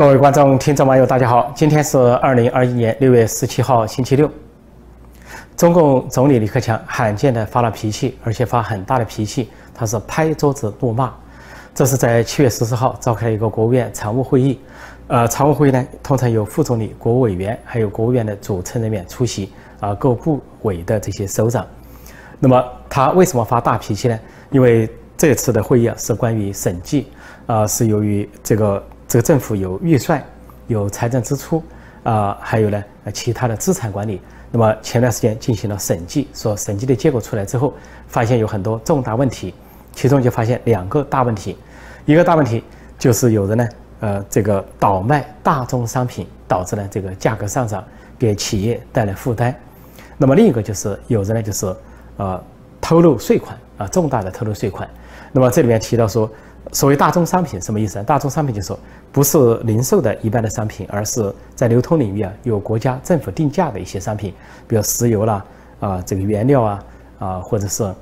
各位观众、听众、网友，大家好！今天是二零二一年六月十七号，星期六。中共总理李克强罕见的发了脾气，而且发很大的脾气，他是拍桌子怒骂。这是在七月十四号召开了一个国务院常务会议。呃，常务会议呢，通常由副总理、国务委员还有国务院的组成人员出席，啊，各部委的这些首长。那么他为什么发大脾气呢？因为这次的会议啊，是关于审计，啊，是由于这个。这个政府有预算，有财政支出，啊，还有呢，其他的资产管理。那么前段时间进行了审计，说审计的结果出来之后，发现有很多重大问题，其中就发现两个大问题，一个大问题就是有人呢，呃，这个倒卖大宗商品，导致呢这个价格上涨，给企业带来负担。那么另一个就是有人呢，就是呃偷漏税款啊，重大的偷漏税款。那么这里面提到说。所谓大宗商品什么意思？大宗商品就是说不是零售的一般的商品，而是在流通领域啊有国家政府定价的一些商品，比如石油啦啊这个原料啊啊或者是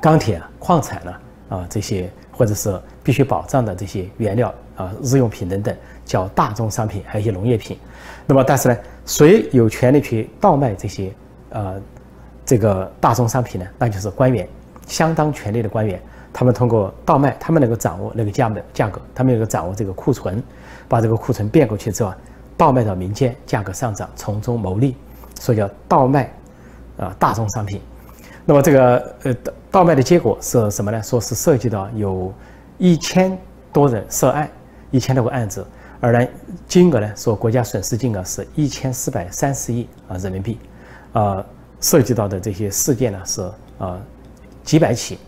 钢铁、矿产了啊这些，或者是必须保障的这些原料啊日用品等等，叫大宗商品，还有一些农业品。那么但是呢，谁有权利去倒卖这些呃这个大宗商品呢？那就是官员，相当权力的官员。他们通过倒卖，他们能够掌握那个价的价格，他们能够掌握这个库存，把这个库存变过去之后，倒卖到民间，价格上涨，从中牟利，所以叫倒卖，啊，大宗商品。那么这个呃倒卖的结果是什么呢？说是涉及到有一千多人涉案，一千多个案子，而呢金额呢说国家损失金额是一千四百三十亿啊人民币，啊涉及到的这些事件呢是啊几百起。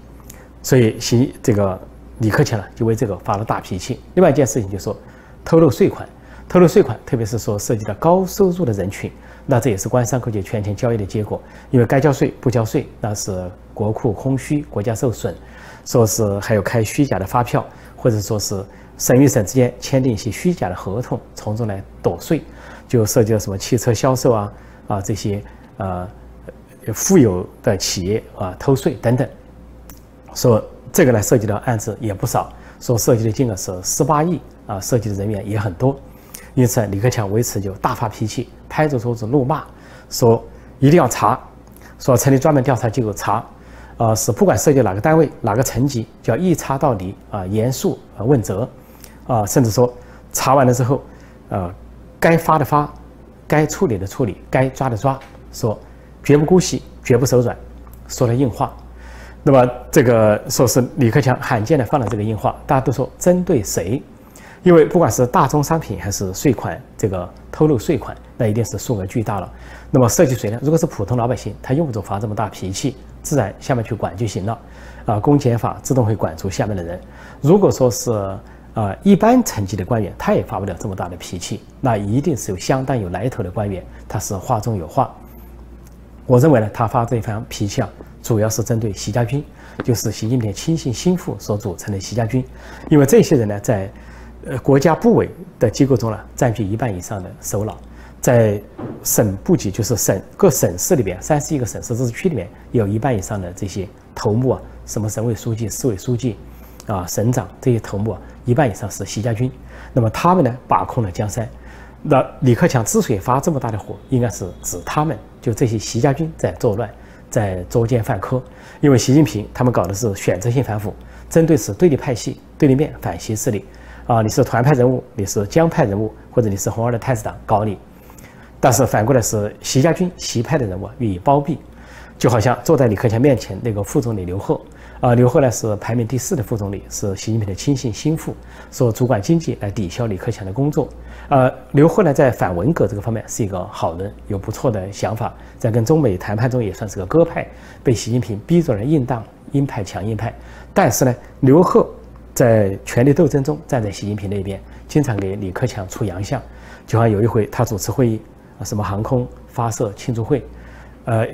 所以，习这个李克强呢，就为这个发了大脾气。另外一件事情就是说，偷漏税款，偷漏税款，特别是说涉及到高收入的人群，那这也是官商勾结、权钱交易的结果。因为该交税不交税，那是国库空虚，国家受损。说是还有开虚假的发票，或者说是省与省之间签订一些虚假的合同，从中来躲税，就涉及到什么汽车销售啊啊这些呃富有的企业啊偷税等等。说这个呢，涉及的案子也不少，说涉及的金额是十八亿啊，涉及的人员也很多，因此李克强为此就大发脾气，拍着桌子怒骂，说一定要查，说成立专门调查机构查，啊，是不管涉及哪个单位、哪个层级，就要一查到底啊，严肃问责，啊，甚至说查完了之后，呃，该发的发，该处理的处理，该抓的抓，说绝不姑息，绝不手软，说了硬话。那么这个说是李克强罕见的放了这个硬话，大家都说针对谁？因为不管是大宗商品还是税款，这个偷漏税款，那一定是数额巨大了。那么涉及谁呢？如果是普通老百姓，他用不着发这么大脾气，自然下面去管就行了。啊，公检法自动会管住下面的人。如果说是啊一般层级的官员，他也发不了这么大的脾气，那一定是有相当有来头的官员，他是话中有话。我认为呢，他发这番脾气啊。主要是针对习家军，就是习近平亲信心腹所组成的习家军，因为这些人呢，在呃国家部委的机构中呢，占据一半以上的首脑，在省部级，就是省各省市里边，三十一个省市自治区里面，有一半以上的这些头目啊，什么省委书记、市委书记，啊，省长这些头目啊，一半以上是习家军，那么他们呢，把控了江山。那李克强之所以发这么大的火，应该是指他们，就这些习家军在作乱。在捉奸犯科，因为习近平他们搞的是选择性反腐，针对是对立派系、对立面、反习势力，啊，你是团派人物，你是江派人物，或者你是红二的太子党搞你，但是反过来是习家军、习派的人物予以包庇，就好像坐在李克强面前那个副总理刘鹤。啊，刘鹤呢是排名第四的副总理，是习近平的亲信心腹，说主管经济来抵消李克强的工作。呃，刘鹤呢在反文革这个方面是一个好人，有不错的想法，在跟中美谈判中也算是个鸽派，被习近平逼着来硬当鹰派强硬派。但是呢，刘鹤在权力斗争中站在习近平那边，经常给李克强出洋相。就像有一回他主持会议，啊，什么航空发射庆祝会，呃，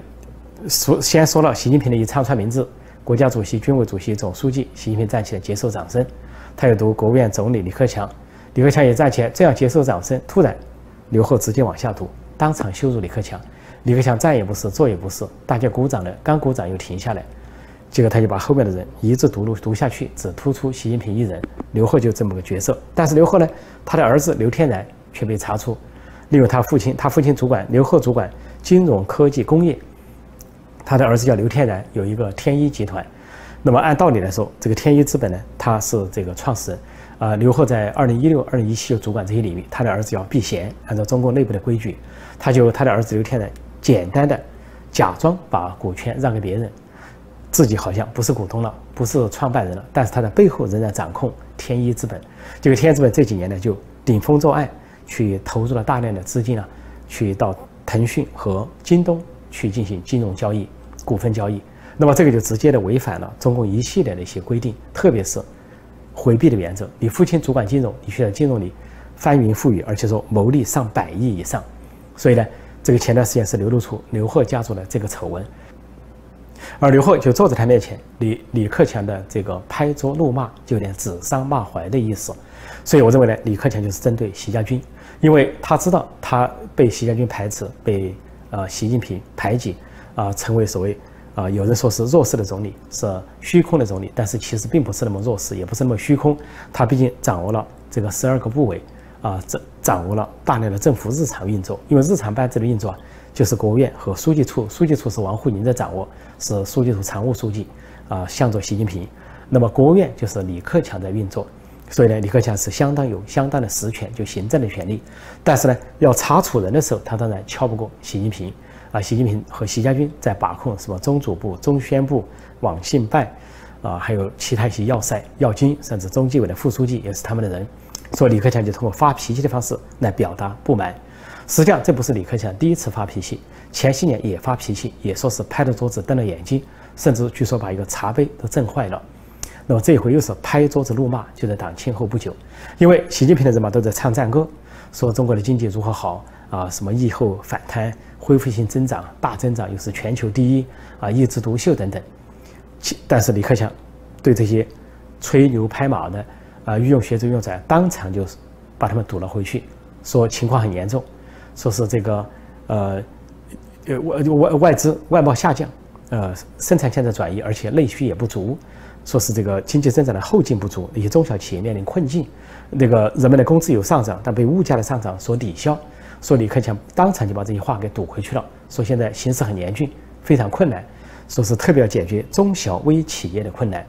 说先说了习近平的一长串名字。国家主席、军委主席、总书记，习近平站起来接受掌声。他又读国务院总理李克强，李克强也站起来，这样接受掌声。突然，刘鹤直接往下读，当场羞辱李克强。李克强站也不是，坐也不是，大家鼓掌了，刚鼓掌又停下来。结果他就把后面的人一字读录读下去，只突出习近平一人，刘鹤就这么个角色。但是刘鹤呢，他的儿子刘天然却被查出，利用他父亲，他父亲主管刘鹤主管金融科技工业，他的儿子叫刘天然，有一个天一集团。那么按道理来说，这个天一资本呢，他是这个创始人，啊，刘鹤在二零一六、二零一七就主管这些领域，他的儿子要避嫌，按照中国内部的规矩，他就他的儿子刘天然简单的假装把股权让给别人。自己好像不是股东了，不是创办人了，但是他的背后仍然掌控天一资本。这个天一资本这几年呢，就顶风作案，去投入了大量的资金啊，去到腾讯和京东去进行金融交易、股份交易。那么这个就直接的违反了中共一系列的一些规定，特别是回避的原则。你父亲主管金融，你需在金融里翻云覆雨，而且说牟利上百亿以上。所以呢，这个前段时间是流露出刘鹤家族的这个丑闻。而刘鹤就坐在他面前，李李克强的这个拍桌怒骂，就有点指桑骂槐的意思。所以我认为呢，李克强就是针对习家军，因为他知道他被习家军排斥，被呃习近平排挤，啊，成为所谓啊有人说是弱势的总理，是虚空的总理，但是其实并不是那么弱势，也不是那么虚空。他毕竟掌握了这个十二个部委，啊，掌掌握了大量的政府日常运作，因为日常班子的运作。就是国务院和书记处，书记处是王沪宁在掌握，是书记处常务书记，啊，向着习近平。那么国务院就是李克强在运作，所以呢，李克强是相当有相当的实权，就行政的权利。但是呢，要查处人的时候，他当然敲不过习近平。啊，习近平和习家军在把控什么中组部、中宣部、网信办，啊，还有其他一些要塞、要军，甚至中纪委的副书记也是他们的人。所以李克强就通过发脾气的方式来表达不满。实际上，这不是李克强第一次发脾气，前些年也发脾气，也说是拍着桌子瞪着眼睛，甚至据说把一个茶杯都震坏了。那么这回又是拍桌子怒骂，就在党庆后不久，因为习近平的人嘛都在唱赞歌，说中国的经济如何好啊，什么疫后反弹、恢复性增长、大增长，又是全球第一啊，一枝独秀等等。其但是李克强对这些吹牛拍马的啊御用学者、用者当场就把他们堵了回去，说情况很严重。说是这个，呃，呃外外外资外贸下降，呃生产线在转移，而且内需也不足，说是这个经济增长的后劲不足，一些中小企业面临困境，那个人们的工资有上涨，但被物价的上涨所抵消。说李克强当场就把这些话给堵回去了，说现在形势很严峻，非常困难，说是特别要解决中小微企业的困难。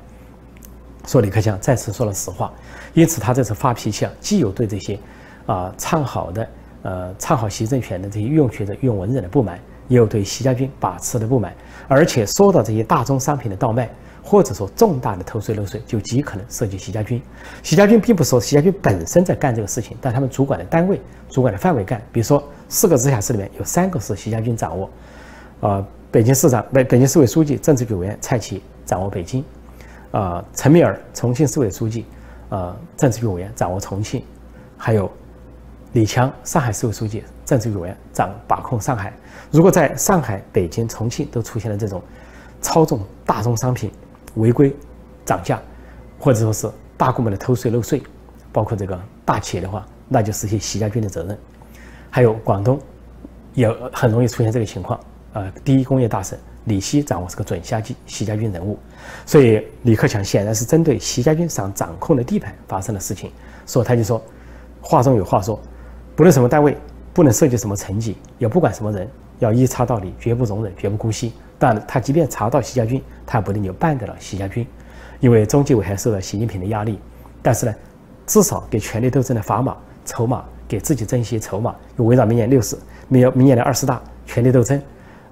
说李克强再次说了实话，因此他这次发脾气啊，既有对这些啊唱好的。呃，唱好习政权的这些御用学者、御用文人的不满，也有对习家军把持的不满，而且说到这些大宗商品的倒卖，或者说重大的偷税漏税，就极可能涉及习家军。习家军并不是说习家军本身在干这个事情，但他们主管的单位、主管的范围干。比如说，四个直辖市里面有三个是习家军掌握，呃，北京市长、北北京市委书记、政治局委员蔡奇掌握北京，呃，陈敏尔重庆市委书记，呃，政治局委员掌握重庆，还有。李强，上海市委书记、政治局委员，掌把控上海。如果在上海、北京、重庆都出现了这种操纵大宗商品、违规涨价，或者说是大规模的偷税漏税，包括这个大企业的话，那就是一些习家军的责任。还有广东也很容易出现这个情况。呃，第一工业大省李希掌握是个准下级、习家军人物，所以李克强显然是针对习家军想掌控的地盘发生的事情，所以他就说，话中有话说。不论什么单位，不能涉及什么层级，也不管什么人，要一查到底，绝不容忍，绝不姑息。但他即便查到习家军，他不一定就办得了习家军，因为中纪委还受到习近平的压力。但是呢，至少给权力斗争的砝码、筹码，给自己争一些筹码。有围绕明年六十，明明年的二十大权力斗争，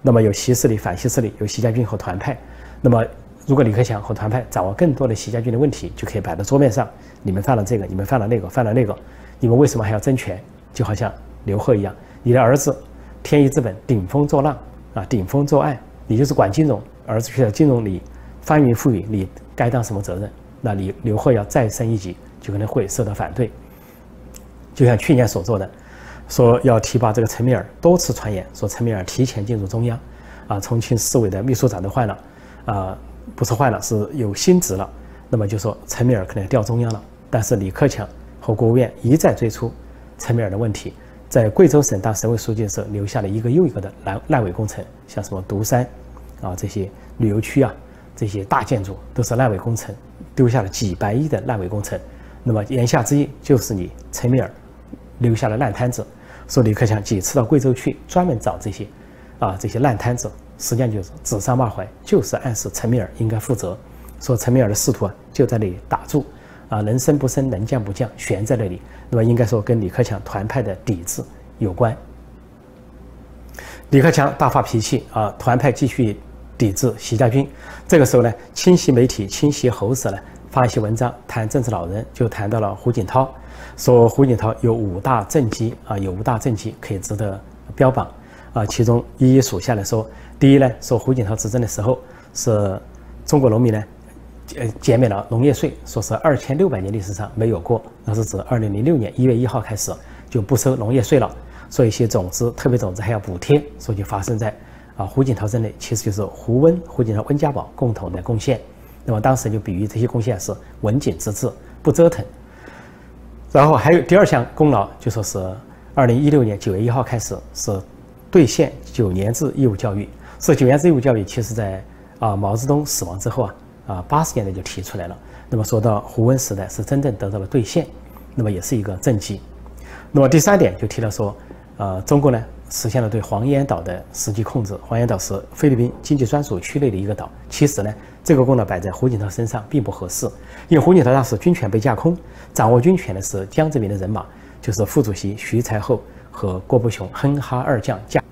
那么有习势力、反习势力，有习家军和团派。那么如果李克强和团派掌握更多的习家军的问题，就可以摆到桌面上。你们犯了这个，你们犯了那个，犯了那个，你们为什么还要争权？就好像刘鹤一样，你的儿子天一资本顶风作浪啊，顶风作案，你就是管金融，儿子去了金融你翻云覆雨，你该当什么责任？那你刘鹤要再升一级，就可能会受到反对。就像去年所做的，说要提拔这个陈敏尔，多次传言说陈敏尔提前进入中央，啊，重庆市委的秘书长都换了，啊，不是换了，是有新职了。那么就说陈敏尔可能要调中央了，但是李克强和国务院一再追出。陈敏尔的问题，在贵州省当省委书记的时候，留下了一个又一个的烂烂尾工程，像什么独山，啊这些旅游区啊，这些大建筑都是烂尾工程，丢下了几百亿的烂尾工程。那么言下之意就是你陈敏尔留下了烂摊子。说李克强几次到贵州去，专门找这些啊这些烂摊子，实际上就是指桑骂槐，就是暗示陈敏尔应该负责。说陈敏尔的仕途啊就在那里打住，啊能升不升，能降不降，悬在那里。那么应该说跟李克强团派的抵制有关。李克强大发脾气啊，团派继续抵制习家军。这个时候呢，清晰媒体、清晰喉舌呢，发一些文章谈政治老人，就谈到了胡锦涛，说胡锦涛有五大政绩啊，有五大政绩可以值得标榜啊，其中一一数下来说，第一呢，说胡锦涛执政的时候是中国农民呢，呃减免了农业税，说是二千六百年历史上没有过，那是指二零零六年一月一号开始就不收农业税了。说一些种子，特别种子还要补贴，所以就发生在啊胡锦涛任内，其实就是胡温、胡锦涛、温家宝共同的贡献。那么当时就比喻这些贡献是文景之治，不折腾。然后还有第二项功劳，就说是二零一六年九月一号开始是兑现九年制义务教育。是九年制义务教育，其实在啊毛泽东死亡之后啊啊八十年代就提出来了。那么说到胡温时代是真正得到了兑现，那么也是一个政绩。那么第三点就提到说。呃，中国呢实现了对黄岩岛的实际控制。黄岩岛是菲律宾经济专属区内的一个岛。其实呢，这个功劳摆在胡锦涛身上并不合适，因为胡锦涛当时军权被架空，掌握军权的是江泽民的人马，就是副主席徐才厚和郭伯雄哼哈二将架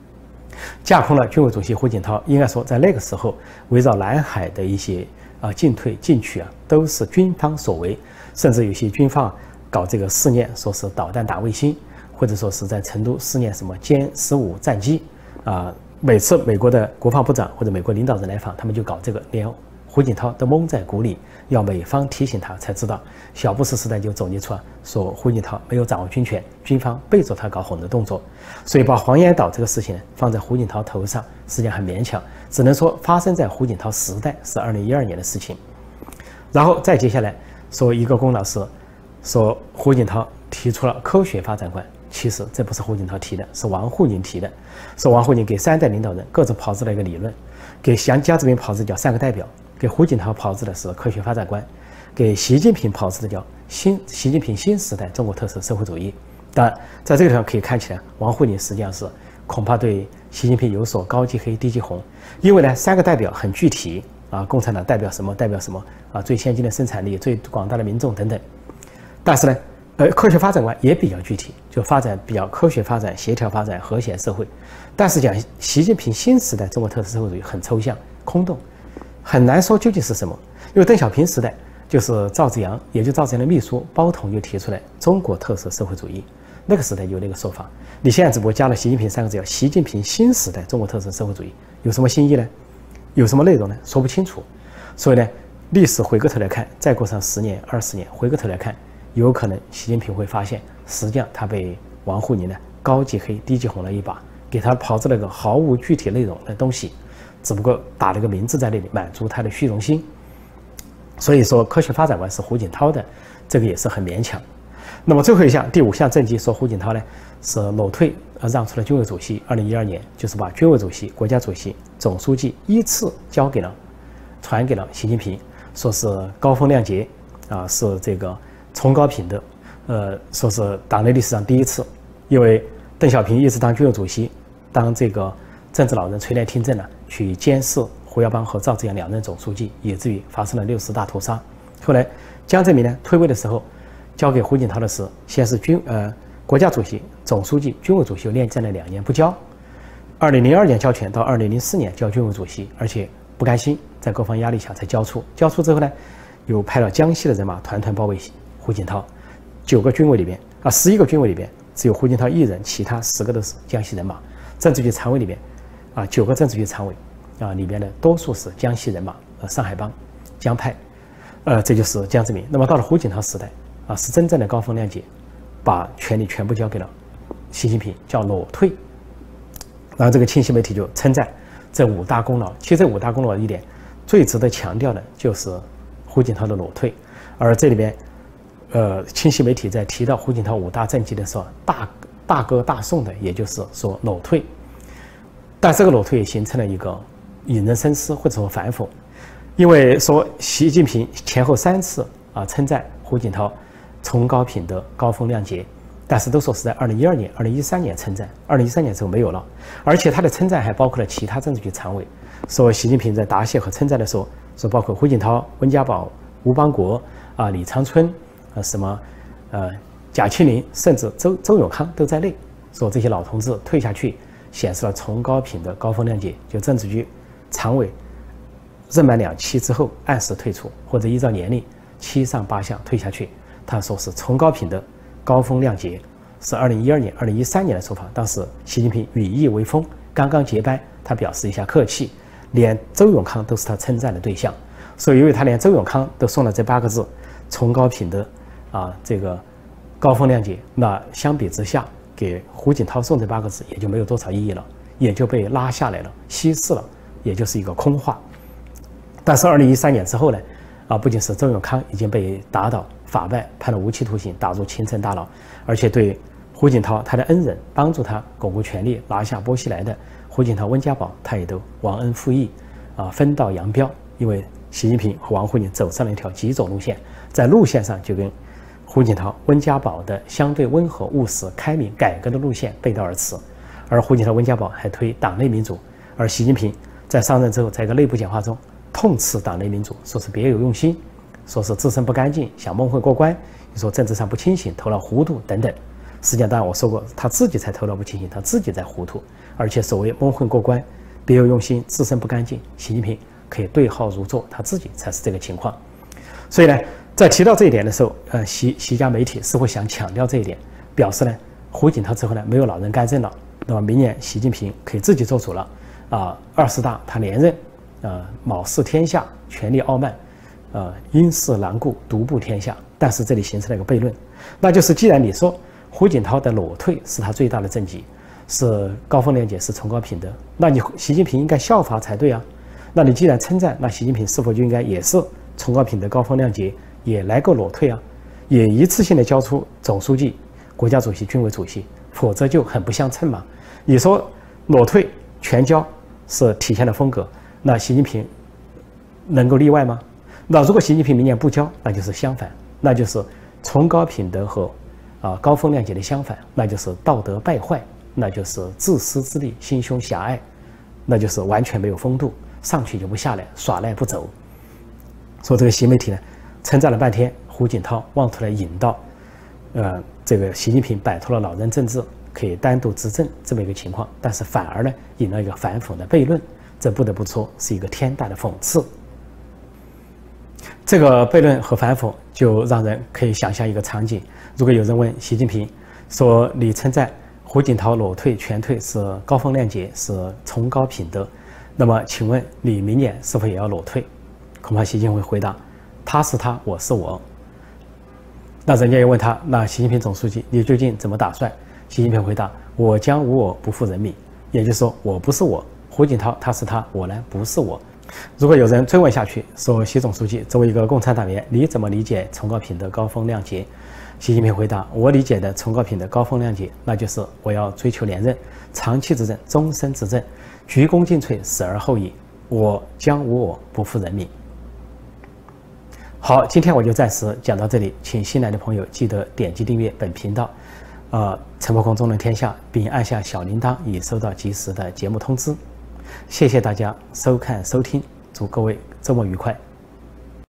架空了军委主席胡锦涛。应该说，在那个时候，围绕南海的一些啊进退进取啊，都是军方所为，甚至有些军方搞这个试验，说是导弹打卫星。或者说是在成都试验什么歼十五战机，啊，每次美国的国防部长或者美国领导人来访，他们就搞这个，连胡锦涛都蒙在鼓里，要美方提醒他才知道。小布什时代就总结出啊，说胡锦涛没有掌握军权，军方背着他搞混的动作，所以把黄岩岛这个事情放在胡锦涛头上，实际上很勉强，只能说发生在胡锦涛时代是二零一二年的事情。然后再接下来说一个龚老师，说胡锦涛提出了科学发展观。其实这不是胡锦涛提的，是王沪宁提的。是王沪宁给三代领导人各自炮制了一个理论，给向江泽民炮制叫三个代表，给胡锦涛炮制的是科学发展观，给习近平炮制的叫新习近平新时代中国特色社会主义。当然，在这个地方可以看起来，王沪宁实际上是恐怕对习近平有所高级黑低级红，因为呢，三个代表很具体啊，共产党代表什么代表什么啊，最先进的生产力，最广大的民众等等。但是呢。呃，科学发展观也比较具体，就发展比较科学发展、协调发展、和谐社会。但是讲习近平新时代中国特色社会主义很抽象、空洞，很难说究竟是什么。因为邓小平时代就是赵紫阳，也就赵紫阳的秘书包同就提出来中国特色社会主义，那个时代有那个说法。你现在只不过加了习近平三个字，叫习近平新时代中国特色社会主义，有什么新意呢？有什么内容呢？说不清楚。所以呢，历史回过头来看，再过上十年、二十年，回过头来看。有可能习近平会发现，实际上他被王沪宁呢高级黑、低级红了一把，给他炮制了个毫无具体内容的东西，只不过打了个名字在那里，满足他的虚荣心。所以说，科学发展观是胡锦涛的，这个也是很勉强。那么最后一项，第五项政绩说胡锦涛呢是裸退，而让出了军委主席。二零一二年就是把军委主席、国家主席、总书记依次交给了、传给了习近平，说是高风亮节啊，是这个。崇高品德，呃，说是党内历史上第一次，因为邓小平一直当军委主席，当这个政治老人垂帘听政呢，去监视胡耀邦和赵紫阳两任总书记，以至于发生了六十大屠杀。后来江泽民呢退位的时候，交给胡锦涛的是先是军呃国家主席、总书记、军委主席，又连战了两年不交。二零零二年交权，到二零零四年交军委主席，而且不甘心，在各方压力下才交出。交出之后呢，又派了江西的人马团团包围。胡锦涛，九个军委里边啊，十一个军委里边只有胡锦涛一人，其他十个都是江西人马。政治局常委里边，啊，九个政治局常委啊，里边的多数是江西人马，呃，上海帮、江派，呃，这就是江泽民。那么到了胡锦涛时代啊，是真正的高风亮节，把权力全部交给了习近平，叫裸退。然后这个清晰媒体就称赞这五大功劳。其实这五大功劳一点最值得强调的就是胡锦涛的裸退，而这里边。呃，清晰媒体在提到胡锦涛五大政绩的时候，大大歌大颂的，也就是说裸退。但这个裸退也形成了一个引人深思或者说反讽。因为说习近平前后三次啊称赞胡锦涛崇高品德、高风亮节，但是都说是在二零一二年、二零一三年称赞，二零一三年之后没有了。而且他的称赞还包括了其他政治局常委，说习近平在答谢和称赞的时候，说包括胡锦涛、温家宝、吴邦国啊、李长春啊什么呃贾庆林，甚至周周永康都在内，说这些老同志退下去，显示了崇高品德、高风亮节，就政治局常委。任满两期之后按时退出，或者依照年龄七上八下退下去。他说是崇高品德、高风亮节，是二零一二年、二零一三年的说法。当时习近平羽翼微丰，刚刚结班，他表示一下客气，连周永康都是他称赞的对象。所以，因为他连周永康都送了这八个字“崇高品德”，啊，这个高风亮节，那相比之下，给胡锦涛送这八个字也就没有多少意义了，也就被拉下来了，稀释了，也就是一个空话。但是二零一三年之后呢，啊，不仅是周永康已经被打倒法办，判了无期徒刑，打入青城大牢，而且对胡锦涛他的恩人，帮助他巩固权力，拿下薄熙来的胡锦涛、温家宝，他也都忘恩负义，啊，分道扬镳。因为习近平和王沪宁走上了一条极左路线，在路线上就跟胡锦涛、温家宝的相对温和、务实、开明、改革的路线背道而驰，而胡锦涛、温家宝还推党内民主，而习近平在上任之后，在一个内部讲话中。痛斥党内民主，说是别有用心，说是自身不干净，想蒙混过关。你说政治上不清醒，头脑糊涂等等。实际上，当然我说过，他自己才头脑不清醒，他自己在糊涂。而且所谓蒙混过关，别有用心，自身不干净，习近平可以对号入座，他自己才是这个情况。所以呢，在提到这一点的时候，呃，习习家媒体似乎想强调这一点，表示呢，胡锦涛之后呢，没有老人干政了，那么明年习近平可以自己做主了。啊，二十大他连任。呃，藐视天下，权力傲慢，呃，因势难顾，独步天下。但是这里形成了一个悖论，那就是既然你说胡锦涛的裸退是他最大的政绩，是高风亮节，是崇高品德，那你习近平应该效法才对啊。那你既然称赞，那习近平是否就应该也是崇高品德、高风亮节，也来个裸退啊？也一次性的交出总书记、国家主席、军委主席，否则就很不相称嘛。你说裸退全交是体现的风格。那习近平能够例外吗？那如果习近平明年不交，那就是相反，那就是崇高品德和啊高风亮节的相反，那就是道德败坏，那就是自私自利、心胸狭隘，那就是完全没有风度，上去就不下来，耍赖不走。说这个新媒体呢，称赞了半天胡锦涛，妄图来引到，呃，这个习近平摆脱了老人政治，可以单独执政这么一个情况，但是反而呢，引了一个反讽的悖论。这不得不说是一个天大的讽刺。这个悖论和反讽，就让人可以想象一个场景：如果有人问习近平说：“你称赞胡锦涛裸退全退是高风亮节，是崇高品德，那么请问你明年是否也要裸退？”恐怕习近平会回答：“他是他，我是我。”那人家又问他：“那习近平总书记，你究竟怎么打算？”习近平回答：“我将无我，不负人民。”也就是说，我不是我。胡锦涛他是他，我呢不是我。如果有人追问下去，说习总书记作为一个共产党员，你怎么理解崇高品德、高风亮节？习近平回答：我理解的崇高品德、高风亮节，那就是我要追求连任，长期执政，终身执政，鞠躬尽瘁，死而后已。我将无我，不负人民。好，今天我就暂时讲到这里，请新来的朋友记得点击订阅本频道。呃，陈伯空中论天下，并按下小铃铛，以收到及时的节目通知。谢谢大家收看收听，祝各位周末愉快。